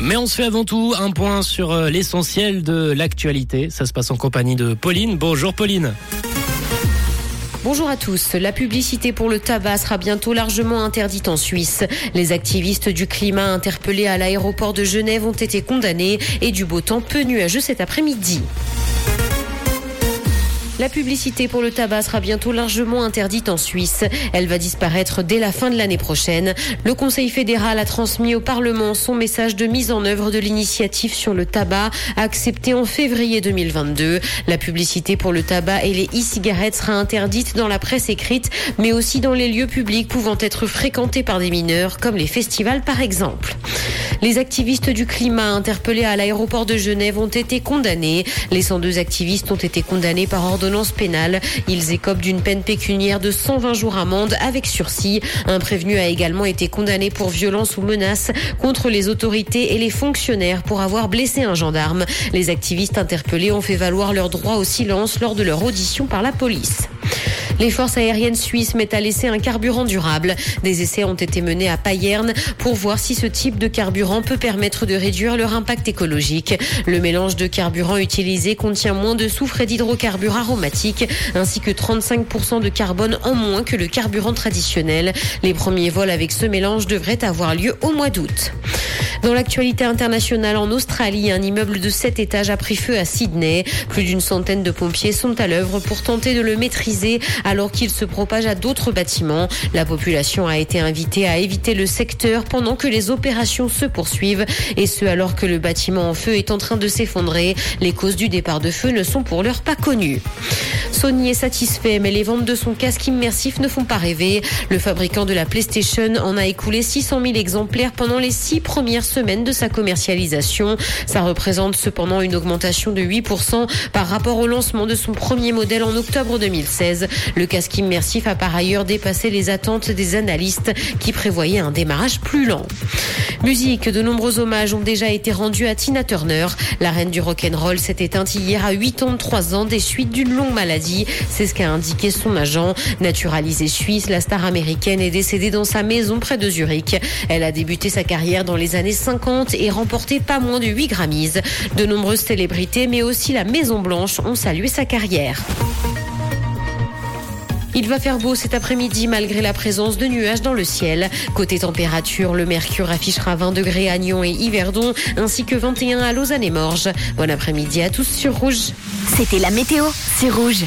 Mais on se fait avant tout un point sur euh, l'essentiel de l'actualité. Ça se passe en compagnie de Pauline. Bonjour Pauline. Bonjour à tous. La publicité pour le tabac sera bientôt largement interdite en Suisse. Les activistes du climat interpellés à l'aéroport de Genève ont été condamnés et du beau temps peu nuageux cet après-midi. La publicité pour le tabac sera bientôt largement interdite en Suisse. Elle va disparaître dès la fin de l'année prochaine. Le Conseil fédéral a transmis au Parlement son message de mise en œuvre de l'initiative sur le tabac accepté en février 2022. La publicité pour le tabac et les e-cigarettes sera interdite dans la presse écrite, mais aussi dans les lieux publics pouvant être fréquentés par des mineurs, comme les festivals par exemple. Les activistes du climat interpellés à l'aéroport de Genève ont été condamnés. Les 102 activistes ont été condamnés par ordonnance pénale. Ils écopent d'une peine pécuniaire de 120 jours amende avec sursis. Un prévenu a également été condamné pour violence ou menace contre les autorités et les fonctionnaires pour avoir blessé un gendarme. Les activistes interpellés ont fait valoir leur droit au silence lors de leur audition par la police. Les forces aériennes suisses mettent à l'essai un carburant durable. Des essais ont été menés à Payerne pour voir si ce type de carburant peut permettre de réduire leur impact écologique. Le mélange de carburant utilisé contient moins de soufre et d'hydrocarbures aromatiques, ainsi que 35% de carbone en moins que le carburant traditionnel. Les premiers vols avec ce mélange devraient avoir lieu au mois d'août. Dans l'actualité internationale en Australie, un immeuble de 7 étages a pris feu à Sydney. Plus d'une centaine de pompiers sont à l'œuvre pour tenter de le maîtriser alors qu'il se propage à d'autres bâtiments. La population a été invitée à éviter le secteur pendant que les opérations se poursuivent et ce alors que le bâtiment en feu est en train de s'effondrer. Les causes du départ de feu ne sont pour l'heure pas connues. Sony est satisfait, mais les ventes de son casque immersif ne font pas rêver. Le fabricant de la PlayStation en a écoulé 600 000 exemplaires pendant les six premières semaines de sa commercialisation. Ça représente cependant une augmentation de 8% par rapport au lancement de son premier modèle en octobre 2016. Le casque immersif a par ailleurs dépassé les attentes des analystes qui prévoyaient un démarrage plus lent. Musique, de nombreux hommages ont déjà été rendus à Tina Turner. La reine du rock'n'roll s'est éteinte hier à 83 ans des suites d'une longue maladie. C'est ce qu'a indiqué son agent. Naturalisée suisse, la star américaine est décédée dans sa maison près de Zurich. Elle a débuté sa carrière dans les années 50 et remporté pas moins de 8 Grammys. De nombreuses célébrités, mais aussi la Maison Blanche ont salué sa carrière. Il va faire beau cet après-midi malgré la présence de nuages dans le ciel. Côté température, le mercure affichera 20 degrés à Nyon et Yverdon, ainsi que 21 à Lausanne et Morges. Bon après-midi à tous sur Rouge. C'était la météo, c'est Rouge.